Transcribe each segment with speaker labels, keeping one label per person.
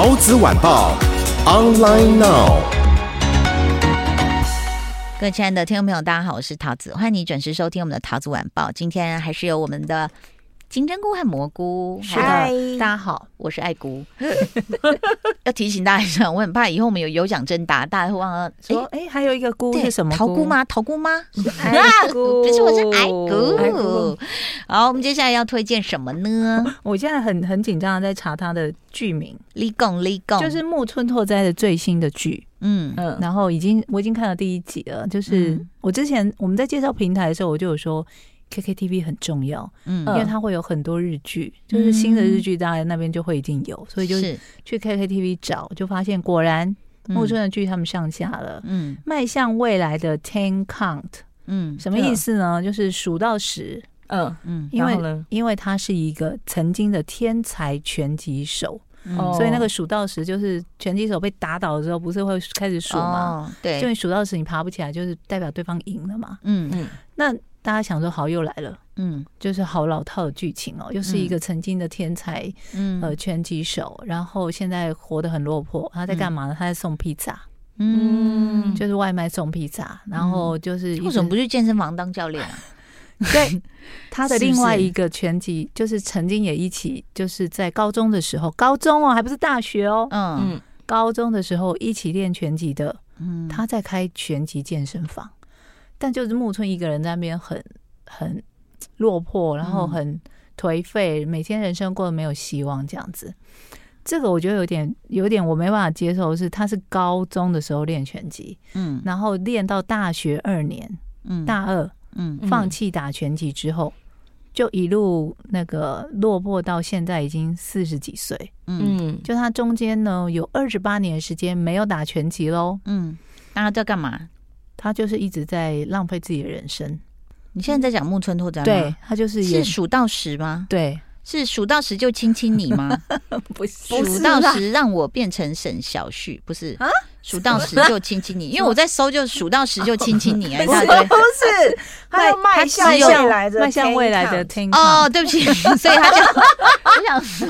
Speaker 1: 桃子晚报，online now。
Speaker 2: 各位亲爱的听众朋友，大家好，我是桃子，欢迎你准时收听我们的桃子晚报。今天还是由我们的。金针菇和蘑菇，
Speaker 3: 嗨，大家好，
Speaker 2: 我是爱菇。要提醒大家一下，我很怕以后我们有有奖征答，大家会忘了
Speaker 3: 说，哎、欸，还有一个菇是什么？
Speaker 2: 桃菇吗？桃菇吗？
Speaker 3: 爱菇，
Speaker 2: 不是，我是爱菇。好，我们接下来要推荐什么呢？
Speaker 3: 我现在很很紧张，在查它的剧名。
Speaker 2: 立功，立功，
Speaker 3: 就是木村拓哉的最新的剧。嗯嗯，然后已经我已经看了第一集了。就是我之前我们在介绍平台的时候，我就有说。KKTV 很重要，嗯，因为它会有很多日剧，嗯、就是新的日剧，大家那边就会一定有，嗯、所以就是。去 KKTV 找，就发现果然木村的剧他们上架了，嗯，迈向未来的 Ten Count，嗯，什么意思呢？嗯、就是数到十，嗯嗯，因为因为他是一个曾经的天才拳击手，嗯、所以那个数到十就是拳击手被打倒的时候，不是会开始数吗？哦、对，就你数到十，你爬不起来，就是代表对方赢了嘛，嗯。嗯，那。大家想说好又来了，嗯，就是好老套的剧情哦，又是一个曾经的天才，嗯，呃，拳击手，然后现在活得很落魄。他在干嘛呢？他在送披萨，嗯，就是外卖送披萨，然后就是
Speaker 2: 为什么不去健身房当教练啊？
Speaker 3: 对，他的另外一个拳击，就是曾经也一起，就是在高中的时候，高中哦，还不是大学哦，嗯，高中的时候一起练拳击的，嗯，他在开拳击健身房。但就是木村一个人在那边很很落魄，然后很颓废，每天人生过得没有希望这样子。这个我觉得有点有点我没办法接受，是他是高中的时候练拳击，嗯，然后练到大学二年，嗯，大二，嗯，放弃打拳击之后，就一路那个落魄到现在已经四十几岁，嗯，就他中间呢有二十八年时间没有打拳击喽，嗯，
Speaker 2: 那他在干嘛？
Speaker 3: 他就是一直在浪费自己的人生。
Speaker 2: 你现在在讲木村拓哉吗？
Speaker 3: 对，他就是
Speaker 2: 是数到十吗？
Speaker 3: 对，
Speaker 2: 是数到十就亲亲你吗？
Speaker 3: 不是，
Speaker 2: 数到十让我变成沈小旭，不是啊？数到十就亲亲你，因为我在搜，就数到十就亲亲你啊！
Speaker 3: 不是，不是，还有迈向未来的，迈向未来的听
Speaker 2: 哦，对不起，所以他叫 我想说，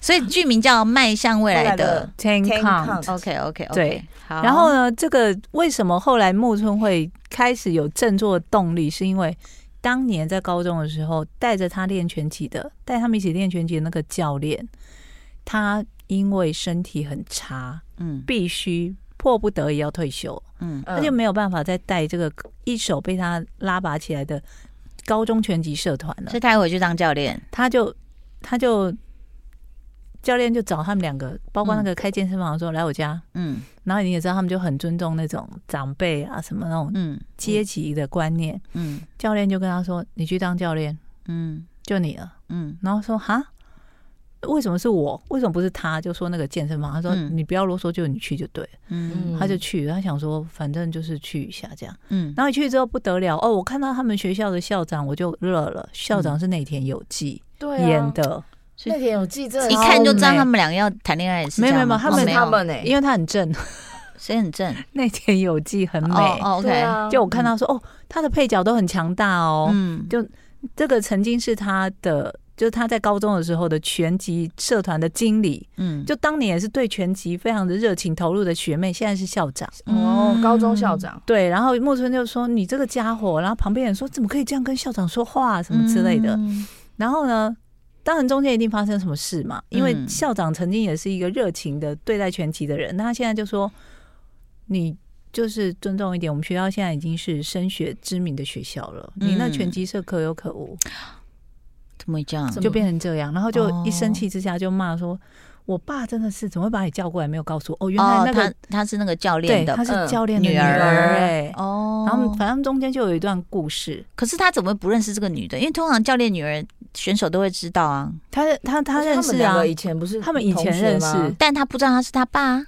Speaker 2: 所以剧名叫《迈向未来的
Speaker 3: Ten Count》。
Speaker 2: OK，OK，
Speaker 3: 对。然后呢，这个为什么后来木村会开始有振作的动力？是因为当年在高中的时候，带着他练拳击的，带他们一起练拳击的那个教练，他因为身体很差，嗯，必须迫不得已要退休，嗯，他就没有办法再带这个一手被他拉拔起来的高中拳击社团了，
Speaker 2: 所以他回去当教练，
Speaker 3: 他就他就。教练就找他们两个，包括那个开健身房说、嗯、来我家，嗯，然后你也知道他们就很尊重那种长辈啊什么那种嗯。阶级的观念，嗯，教练就跟他说你去当教练，嗯，就你了，嗯，然后说哈，为什么是我？为什么不是他？就说那个健身房，他说、嗯、你不要啰嗦，就你去就对，嗯，他就去，他想说反正就是去一下这样，嗯，然后一去之后不得了哦，我看到他们学校的校长我就热了，校长是内田有纪演的。嗯
Speaker 4: 内田有纪，这
Speaker 2: 一看就知道他们两个要谈恋爱。
Speaker 3: 没有没有，他们
Speaker 4: 他们呢？
Speaker 3: 因为他很正，
Speaker 2: 谁很正？
Speaker 3: 内田有纪很美。
Speaker 2: OK，
Speaker 3: 就我看到说，哦，他的配角都很强大哦。嗯，就这个曾经是他的，就是他在高中的时候的拳击社团的经理。嗯，就当年也是对拳击非常的热情投入的学妹，现在是校长。
Speaker 4: 哦，高中校长。
Speaker 3: 对，然后木村就说：“你这个家伙。”然后旁边人说：“怎么可以这样跟校长说话？什么之类的。”然后呢？当然，中间一定发生什么事嘛？因为校长曾经也是一个热情的对待拳击的人，那他现在就说：“你就是尊重一点，我们学校现在已经是升学知名的学校了，你那拳击社可有可无。”
Speaker 2: 怎么会这样？
Speaker 3: 就变成这样，然后就一生气之下就骂说：“我爸真的是怎么会把你叫过来？没有告诉我哦，原来那个、
Speaker 2: 他他是那个教练的，
Speaker 3: 他是教练的女儿哎
Speaker 2: 哦。
Speaker 3: 然后反正中间就有一段故事，
Speaker 2: 可是他怎么不认识这个女的？因为通常教练女儿选手都会知道啊。
Speaker 3: 他他他认识啊，
Speaker 4: 以前不是
Speaker 3: 他们以前认识，
Speaker 2: 但他不知道他是他爸。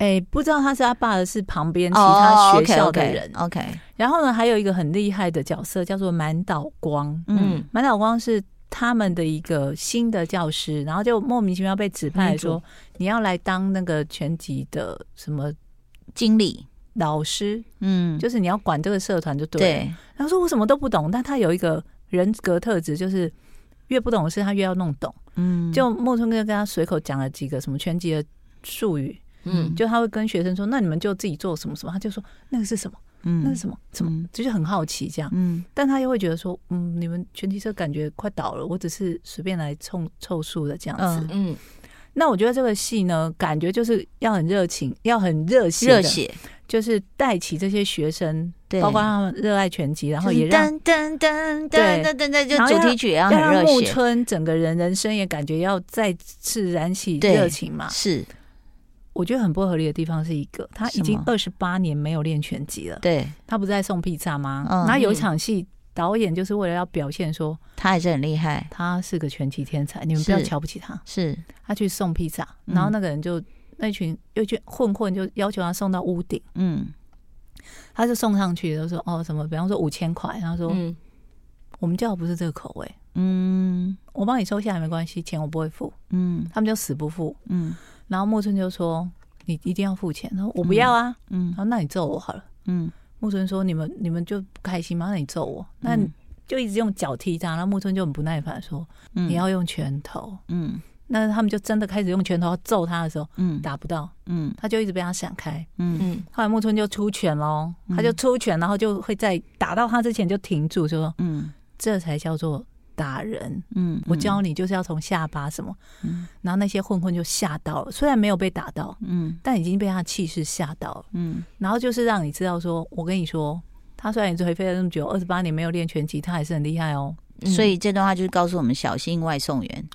Speaker 3: 哎，不知道他是他爸的是旁边其他学校的人。
Speaker 2: OK，
Speaker 3: 然后呢，还有一个很厉害的角色叫做满岛光。嗯，满岛光是。他们的一个新的教师，然后就莫名其妙被指派说你要来当那个拳击的什么
Speaker 2: 经理
Speaker 3: 老师，嗯，就是你要管这个社团就对。对，然后说我什么都不懂，但他有一个人格特质，就是越不懂的事他越要弄懂。嗯，就莫春哥跟他随口讲了几个什么拳击的术语，嗯，就他会跟学生说，那你们就自己做什么什么，他就说那个是什么。嗯，那是什么？什么？就是很好奇这样。嗯，但他又会觉得说，嗯，你们全体社感觉快倒了，我只是随便来凑凑数的这样子。嗯，那我觉得这个戏呢，感觉就是要很热情，要很热血，热血，就是带起这些学生，对，包括他们热爱拳击，然后也让噔噔噔噔噔噔，就主题曲也要很热血。木村整个人人生也感觉要再次燃起热情嘛，
Speaker 2: 是。
Speaker 3: 我觉得很不合理的地方是一个，他已经二十八年没有练拳击了。
Speaker 2: 对，他
Speaker 3: 不是在送披萨吗？嗯，然后有一场戏，导演就是为了要表现说
Speaker 2: 他还是很厉害，
Speaker 3: 他是个拳击天才，你们不要瞧不起他。
Speaker 2: 是，
Speaker 3: 他去送披萨，然后那个人就那群又去混混就要求他送到屋顶。嗯，他就送上去，就说哦什么，比方说五千块，然后说嗯，我们叫的不是这个口味，嗯，我帮你收下来没关系，钱我不会付。嗯，他们就死不付。嗯。然后木村就说：“你一定要付钱。”他说：“我不要啊。”嗯，然后那你揍我好了。嗯，木村说：“你们你们就不开心吗？那你揍我，那就一直用脚踢他。”然后木村就很不耐烦说：“你要用拳头。”嗯，那他们就真的开始用拳头揍他的时候，嗯，打不到，嗯，他就一直被他闪开。嗯嗯，后来木村就出拳喽，他就出拳，然后就会在打到他之前就停住，就说：“嗯，这才叫做。”打人，嗯，我教你就是要从下巴什么，嗯，然后那些混混就吓到了，虽然没有被打到，嗯，但已经被他气势吓到了，嗯，然后就是让你知道说，我跟你说，他虽然颓废了那么久，二十八年没有练拳击，他还是很厉害哦。
Speaker 2: 所以这段话就是告诉我们小心外送员，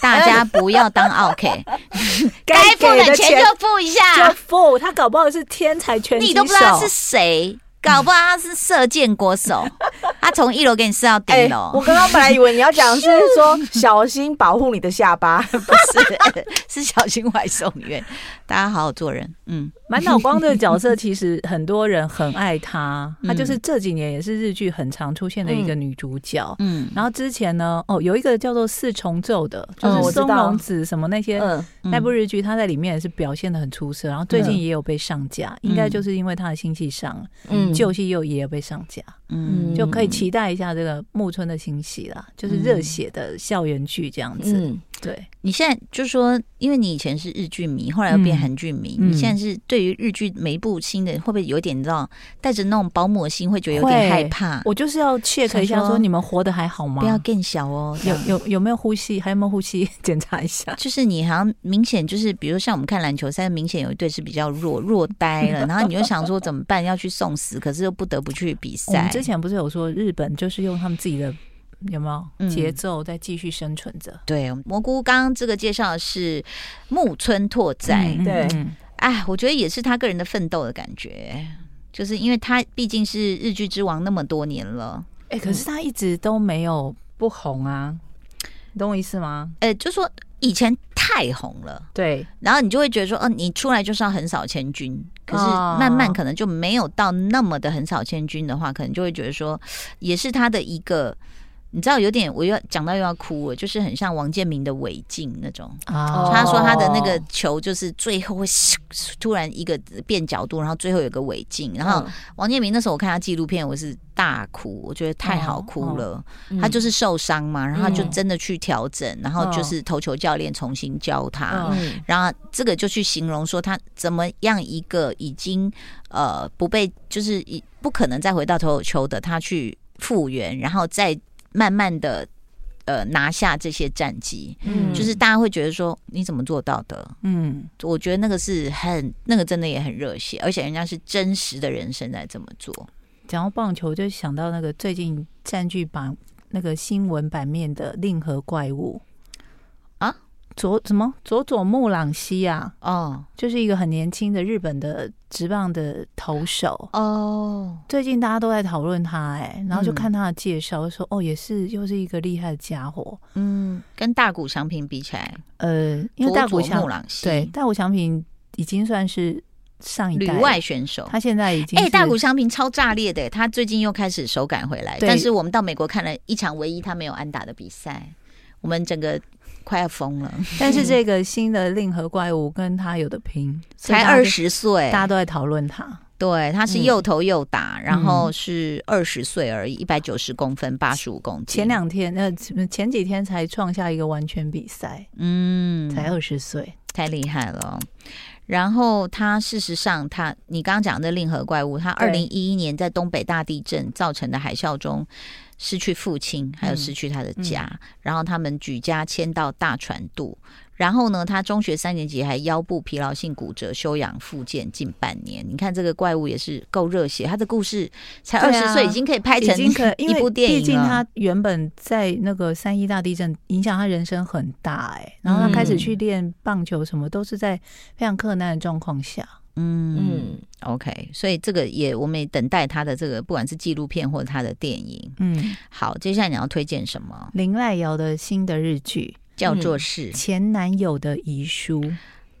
Speaker 2: 大家 不要当 OK，，该付的钱就付一下，
Speaker 3: 就付。他搞不好是天才拳击手，
Speaker 2: 你都不知道是谁。搞不好他是射箭国手，他从一楼给你射到顶楼。
Speaker 4: 我刚刚本来以为你要讲是 说小心保护你的下巴，
Speaker 2: 不是，是小心外送员。大家好好做人。嗯，
Speaker 3: 满脑光的角色其实很多人很爱他，他就是这几年也是日剧很常出现的一个女主角。嗯，然后之前呢，哦，有一个叫做四重奏的，就是松隆子什么那些那部日剧，他在里面也是表现的很出色。然后最近也有被上架，应该就是因为他的新戏上了。嗯。旧戏又也有被上架，嗯，就可以期待一下这个木村的新戏啦，就是热血的校园剧这样子。嗯，对。
Speaker 2: 你现在就是说，因为你以前是日剧迷，后来又变韩剧迷，嗯、你现在是对于日剧每一部新的，会不会有点你知道带着那种保姆心，会觉得有点害怕？
Speaker 3: 我就是要 check 一下，说你们活得还好吗？
Speaker 2: 不要更小哦，
Speaker 3: 有有有没有呼吸？还有没有呼吸？检查一下。
Speaker 2: 就是你好像明显就是，比如像我们看篮球赛，明显有一队是比较弱弱呆了，然后你就想说怎么办？要去送死，可是又不得不去比赛。
Speaker 3: 我们之前不是有说日本就是用他们自己的。有没有？节奏在继续生存着？嗯、
Speaker 2: 对，蘑菇刚刚这个介绍的是木村拓哉，
Speaker 4: 嗯、对，
Speaker 2: 哎，我觉得也是他个人的奋斗的感觉，就是因为他毕竟是日剧之王那么多年了，
Speaker 3: 哎，可是他一直都没有不红啊，你懂我意思吗？
Speaker 2: 哎，就说以前太红了，
Speaker 3: 对，
Speaker 2: 然后你就会觉得说，哦、呃，你出来就是要横扫千军，可是慢慢可能就没有到那么的横扫千军的话，可能就会觉得说，也是他的一个。你知道有点，我又要讲到又要哭了，就是很像王建民的违禁那种。Oh. 他说他的那个球就是最后会突然一个变角度，然后最后有个违禁。然后王建民那时候我看他纪录片，我是大哭，我觉得太好哭了。Oh. Oh. 他就是受伤嘛，然后就真的去调整，然后就是投球教练重新教他，oh. 然后这个就去形容说他怎么样一个已经呃不被就是不可能再回到投球的他去复原，然后再。慢慢的，呃，拿下这些战绩，嗯，就是大家会觉得说你怎么做到的？嗯，我觉得那个是很，那个真的也很热血，而且人家是真实的人生在这么做。
Speaker 3: 讲到棒球，就想到那个最近占据榜那个新闻版面的令和怪物啊，佐什么佐佐木朗希啊？哦，就是一个很年轻的日本的职棒的投手哦。最近大家都在讨论他，哎，然后就看他的介绍，说哦，也是又是一个厉害的家伙。
Speaker 2: 嗯，跟大谷翔平比起来，
Speaker 3: 呃，因为大谷翔平对大谷翔平已经算是上一代
Speaker 2: 旅外选手，
Speaker 3: 他现在已经
Speaker 2: 哎，大谷翔平超炸裂的，他最近又开始手感回来。但是我们到美国看了一场唯一他没有安打的比赛，我们整个。快要疯了，
Speaker 3: 但是这个新的令和怪物跟他有的拼，
Speaker 2: 才二十岁，
Speaker 3: 大家都在讨论他。
Speaker 2: 对，他是又投又打，嗯、然后是二十岁而已，一百九十公分，八十五公斤。
Speaker 3: 前两天，那前几天才创下一个完全比赛，嗯，才二十岁，
Speaker 2: 太厉害了。然后他事实上他，他你刚刚讲的令和怪物，他二零一一年在东北大地震造成的海啸中。失去父亲，还有失去他的家，嗯嗯、然后他们举家迁到大船渡。然后呢，他中学三年级还腰部疲劳性骨折，休养复健近半年。你看这个怪物也是够热血，他的故事才二十岁，已经可以拍成 一部电影了。
Speaker 3: 毕竟他原本在那个三一大地震影响他人生很大，哎，然后他开始去练棒球，什么都是在非常困难的状况下。
Speaker 2: 嗯嗯，OK，所以这个也我们也等待他的这个，不管是纪录片或者他的电影。嗯，好，接下来你要推荐什么？
Speaker 3: 林赖瑶的新的日剧
Speaker 2: 叫做是《
Speaker 3: 前男友的遗书》。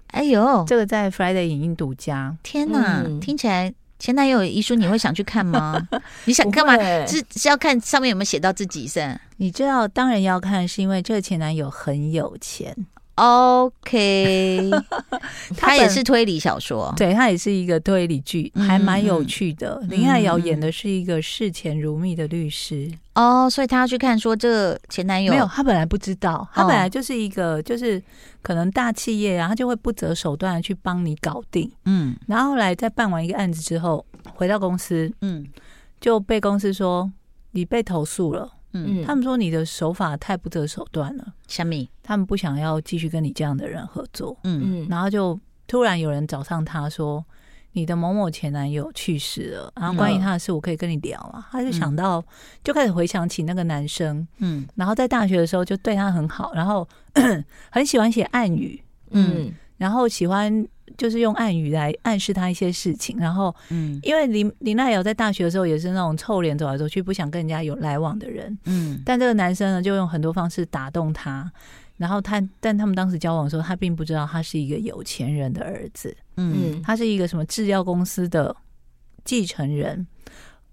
Speaker 2: 哎呦，
Speaker 3: 这个在 Friday 影音独家。
Speaker 2: 天哪，嗯、听起来前男友遗书你会想去看吗？你想干嘛？是是要看上面有没有写到自己是？
Speaker 3: 你知道，当然要看，是因为这个前男友很有钱。
Speaker 2: OK，他也是推理小说，
Speaker 3: 对，他也是一个推理剧，还蛮有趣的。嗯、林爱瑶演的是一个视钱如命的律师。
Speaker 2: 哦，所以他要去看说这前男友
Speaker 3: 没有，他本来不知道，他本来就是一个就是可能大企业啊，他就会不择手段的去帮你搞定，嗯，然后后来在办完一个案子之后，回到公司，嗯，就被公司说你被投诉了。嗯，他们说你的手法太不择手段了，
Speaker 2: 虾米？
Speaker 3: 他们不想要继续跟你这样的人合作。嗯。嗯，然后就突然有人找上他说，你的某某前男友去世了，然后关于他的事，我可以跟你聊啊。嗯、他就想到，就开始回想起那个男生，嗯，然后在大学的时候就对他很好，然后 很喜欢写暗语，嗯，然后喜欢。就是用暗语来暗示他一些事情，然后，嗯，因为林林奈瑶在大学的时候也是那种臭脸走来走去，不想跟人家有来往的人，嗯，但这个男生呢，就用很多方式打动他，然后他，但他们当时交往的时候，他并不知道他是一个有钱人的儿子，嗯，他是一个什么制药公司的继承人，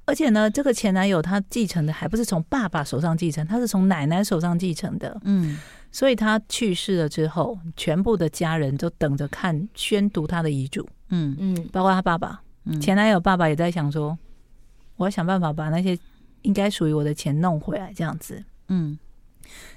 Speaker 3: 而且呢，这个前男友他继承的还不是从爸爸手上继承，他是从奶奶手上继承的，嗯。所以他去世了之后，全部的家人都等着看宣读他的遗嘱。嗯嗯，包括他爸爸，嗯、前男友爸爸也在想说，我要想办法把那些应该属于我的钱弄回来，这样子。嗯，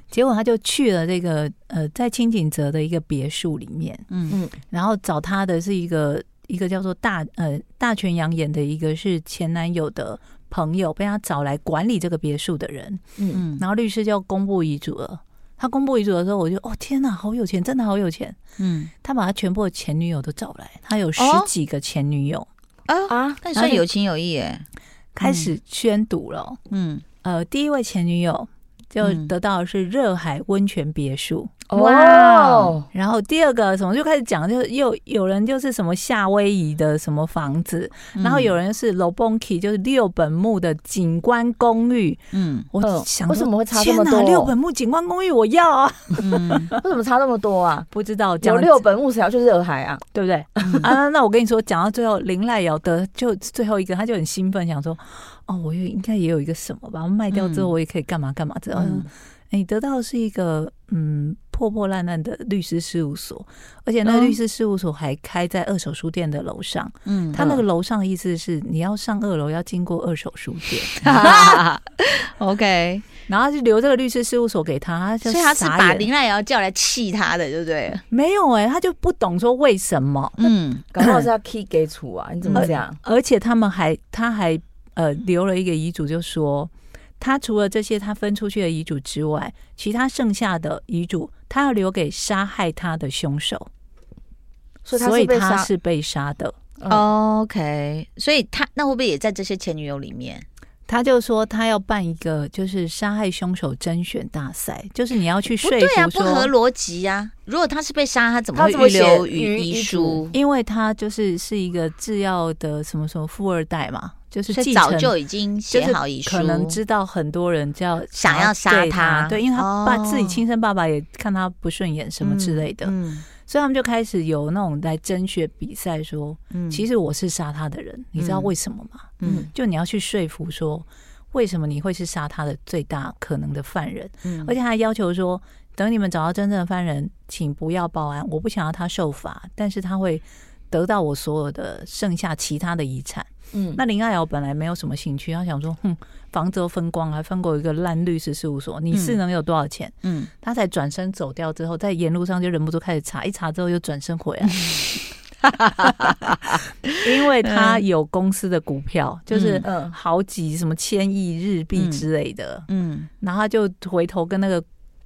Speaker 3: 结果他就去了这个呃，在轻井泽的一个别墅里面。嗯嗯，然后找他的是一个一个叫做大呃大泉洋演的一个是前男友的朋友，被他找来管理这个别墅的人。嗯嗯，然后律师就要公布遗嘱了。他公布遗嘱的时候，我就哦天哪，好有钱，真的好有钱。嗯，他把他全部的前女友都找来，他有十几个前女友。
Speaker 2: 啊？啊，那算有情有义哎。
Speaker 3: 开始宣读了，嗯。呃，第一位前女友就得到的是热海温泉别墅。哇哦！然后第二个什么就开始讲，就又有人就是什么夏威夷的什么房子，然后有人是 Roppongi 就是六本木的景观公寓。嗯，我想
Speaker 4: 为什么会差这么多？
Speaker 3: 六本木景观公寓我要啊！
Speaker 4: 嗯，为什么差这么多啊？
Speaker 3: 不知道。
Speaker 4: 有六本木谁要去热海啊？
Speaker 3: 对不对？啊，那我跟你说，讲到最后，林赖瑶的就最后一个，他就很兴奋，想说，哦，我也应该也有一个什么吧？我卖掉之后，我也可以干嘛干嘛这样。嗯，你得到的是一个嗯。破破烂烂的律师事务所，而且那个律师事务所还开在二手书店的楼上。嗯，他那个楼上的意思是你要上二楼要经过二手书店。
Speaker 2: OK，
Speaker 3: 然后就留这个律师事务所给他，
Speaker 2: 所以他是把林奈瑶叫来气他的，对不对？
Speaker 3: 没有哎、欸，他就不懂说为什么。
Speaker 4: 嗯，搞不好是要 key 给处啊？你怎么讲？
Speaker 3: 而且他们还，他还呃留了一个遗嘱，就说。他除了这些他分出去的遗嘱之外，其他剩下的遗嘱，他要留给杀害他的凶手，所以他是被杀的。
Speaker 2: OK，所以他那会不会也在这些前女友里面？
Speaker 3: 他就说他要办一个就是杀害凶手甄选大赛，就是你要去说服说
Speaker 2: 对啊，不合逻辑呀。如果他是被杀，他怎么会预留遗书？
Speaker 3: 因为他就是是一个制药的什么什么富二代嘛，就是
Speaker 2: 早就已经写好遗书，
Speaker 3: 可能知道很多人叫
Speaker 2: 想要杀他，
Speaker 3: 对，因为他爸自己亲生爸爸也看他不顺眼什么之类的。嗯。所以他们就开始有那种来争学比赛，说，嗯，其实我是杀他的人，你知道为什么吗？嗯，就你要去说服说，为什么你会是杀他的最大可能的犯人？嗯，而且他还要求说，等你们找到真正的犯人，请不要报案，我不想要他受罚，但是他会得到我所有的剩下其他的遗产。嗯，那林爱瑶本来没有什么兴趣，他想说，哼，房子都分光，还分过一个烂律师事务所，你是能有多少钱？嗯，他才转身走掉之后，在沿路上就忍不住开始查，一查之后又转身回来，因为他有公司的股票，就是好几什么千亿日币之类的，嗯，然后他就回头跟那个。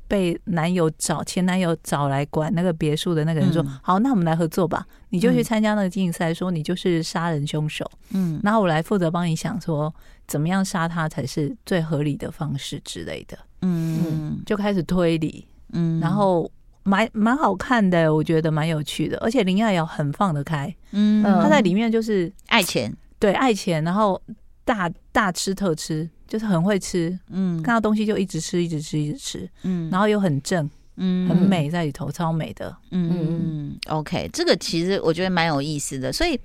Speaker 3: 被男友找前男友找来管那个别墅的那个人说：“嗯、好，那我们来合作吧，你就去参加那个竞赛，说你就是杀人凶手，嗯，然后我来负责帮你想说怎么样杀他才是最合理的方式之类的，嗯，嗯，就开始推理，嗯，然后蛮蛮好看的，我觉得蛮有趣的，而且林爱瑶很放得开，嗯，她在里面就是
Speaker 2: 爱钱，
Speaker 3: 对，爱钱，然后大大吃特吃。”就是很会吃，嗯，看到东西就一直吃，一直吃，一直吃，嗯，然后又很正，嗯，很美在里头，超美的，
Speaker 2: 嗯嗯 OK，这个其实我觉得蛮有意思的，所以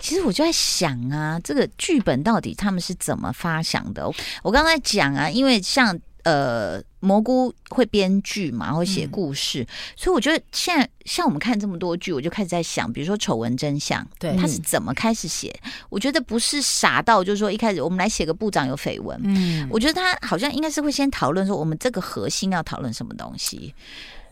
Speaker 2: 其实我就在想啊，这个剧本到底他们是怎么发想的？我刚才讲啊，因为像。呃，蘑菇会编剧嘛，会写故事，嗯、所以我觉得现在像我们看这么多剧，我就开始在想，比如说《丑闻真相》，对，他是怎么开始写？我觉得不是傻到就是说一开始我们来写个部长有绯闻，嗯，我觉得他好像应该是会先讨论说我们这个核心要讨论什么东西，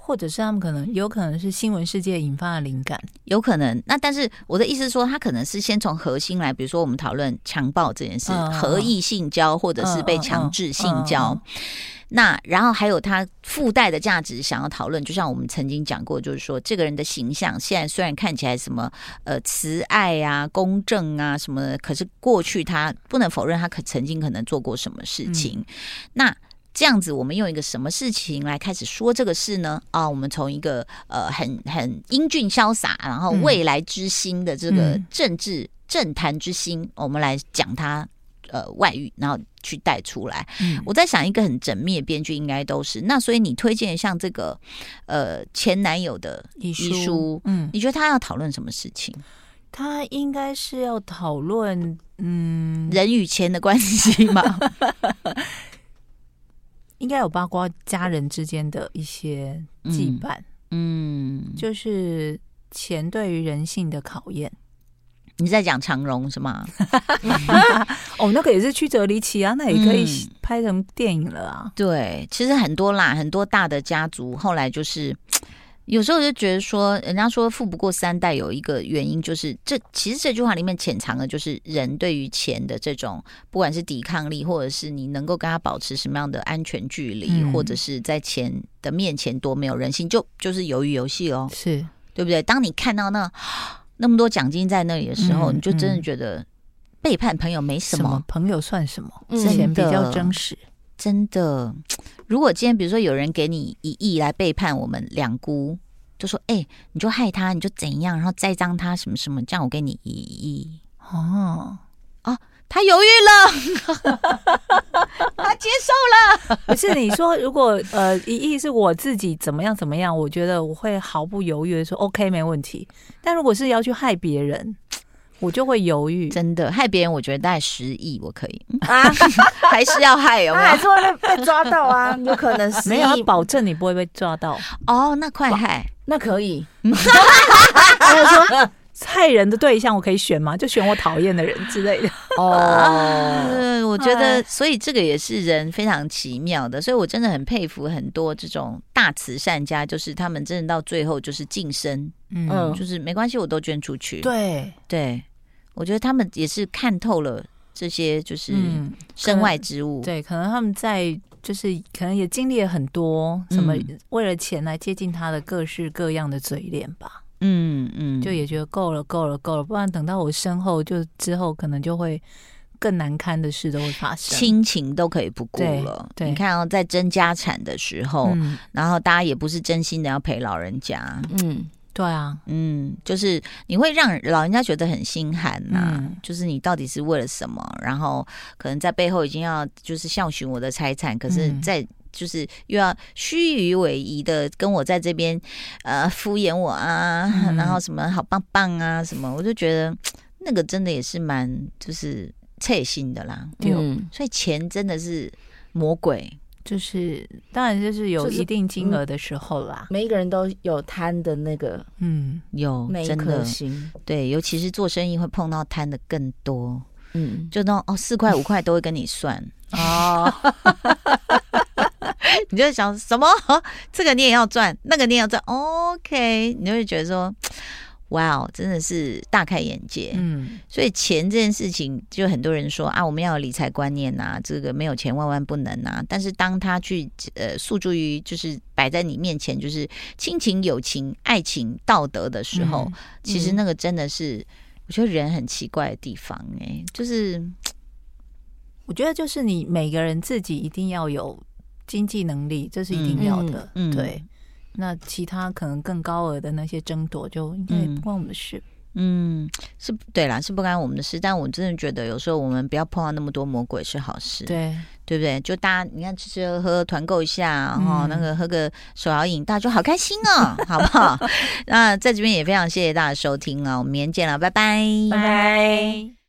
Speaker 3: 或者是他们可能有可能是新闻世界引发的灵感，有
Speaker 2: 可能。那但是我的意思是说，他可能是先从核心来，比如说我们讨论强暴这件事，嗯、合意性交或者是被强制性交。嗯嗯嗯那然后还有他附带的价值，想要讨论，就像我们曾经讲过，就是说这个人的形象，现在虽然看起来什么呃慈爱啊、公正啊什么的，可是过去他不能否认，他可曾经可能做过什么事情。嗯、那这样子，我们用一个什么事情来开始说这个事呢？啊，我们从一个呃很很英俊潇洒，然后未来之星的这个政治政坛之星，我们来讲他。呃，外遇，然后去带出来。嗯、我在想，一个很缜密的编剧应该都是那，所以你推荐像这个呃前男友的遗书，遗书，嗯，你觉得他要讨论什么事情？
Speaker 3: 他应该是要讨论嗯
Speaker 2: 人与钱的关系吗？
Speaker 3: 应该有包括家人之间的一些羁绊，嗯，嗯就是钱对于人性的考验。
Speaker 2: 你在讲长荣是吗？
Speaker 3: 哦，那个也是曲折离奇啊，那也可以拍成电影了啊。
Speaker 2: 对，其实很多啦，很多大的家族后来就是，有时候就觉得说，人家说富不过三代，有一个原因就是这，其实这句话里面潜藏的就是人对于钱的这种，不管是抵抗力，或者是你能够跟他保持什么样的安全距离，嗯、或者是在钱的面前多没有人性，就就是鱿鱼游戏哦，
Speaker 3: 是
Speaker 2: 对不对？当你看到那。那么多奖金在那里的时候，嗯、你就真的觉得背叛朋友没什么，什么
Speaker 3: 朋友算什么？钱比较真实，
Speaker 2: 真的。如果今天比如说有人给你一亿来背叛我们两姑，就说：“哎、你就害他，你就怎样，然后栽赃他什么什么，这样我给你一亿。”哦。他犹豫了，他接受了。
Speaker 3: 不是你说，如果呃，一亿是我自己怎么样怎么样，我觉得我会毫不犹豫的说 OK 没问题。但如果是要去害别人，我就会犹豫。
Speaker 2: 真的害别人，我觉得大概十亿我可以啊，还是要害有没有？
Speaker 4: 还是会被抓到啊？有可能是
Speaker 3: 没有保证你不会被抓到
Speaker 2: 哦。那快害，
Speaker 4: 那可以。
Speaker 3: 害人的对象我可以选吗？就选我讨厌的人之类的
Speaker 2: 哦。我觉得，所以这个也是人非常奇妙的。所以我真的很佩服很多这种大慈善家，就是他们真的到最后就是晋升，嗯，就是没关系，我都捐出去。
Speaker 3: 对
Speaker 2: 对，我觉得他们也是看透了这些就是身外之物。
Speaker 3: 对，可能他们在就是可能也经历了很多什么为了钱来接近他的各式各样的嘴脸吧。嗯嗯，就也觉得够了，够了，够了，不然等到我身后，就之后可能就会更难堪的事都会发生，
Speaker 2: 亲情都可以不顾了。对，对，你看哦，在争家产的时候，嗯，然后大家也不是真心的要陪老人家，
Speaker 3: 嗯。对啊，
Speaker 2: 嗯，就是你会让老人家觉得很心寒呐、啊嗯，就是你到底是为了什么？然后可能在背后已经要就是孝寻我的财产，可是在就是又要虚与委蛇的跟我在这边呃敷衍我啊、嗯，然后什么好棒棒啊什么，我就觉得那个真的也是蛮就是刺心的啦。对、嗯，所以钱真的是魔鬼。
Speaker 3: 就是，当然就是有一定金额的时候啦。
Speaker 4: 就是嗯、每一个人都有贪的那个，
Speaker 2: 嗯，有
Speaker 4: 那一颗心。
Speaker 2: 对，尤其是做生意会碰到贪的更多。嗯，就那种哦，四块五块都会跟你算哦。你就想什么？这个你也要赚，那个你也要赚。OK，你就会觉得说。哇哦，真的是大开眼界。嗯，所以钱这件事情，就很多人说啊，我们要有理财观念呐、啊，这个没有钱万万不能啊。但是当他去呃诉诸于就是摆在你面前，就是亲情、友情、爱情、道德的时候，嗯、其实那个真的是、嗯、我觉得人很奇怪的地方哎、欸，就是
Speaker 3: 我觉得就是你每个人自己一定要有经济能力，这是一定要的，嗯、对。那其他可能更高额的那些争夺，就应该不关我们的事。
Speaker 2: 嗯，是对啦，是不关我们的事。但我真的觉得，有时候我们不要碰到那么多魔鬼是好事。
Speaker 3: 对，
Speaker 2: 对不对？就大家你看吃吃喝喝团购一下，然后那个喝个手摇饮，大家就好开心哦，好不好？那在这边也非常谢谢大家收听啊，我们明天见了，拜拜，
Speaker 4: 拜拜。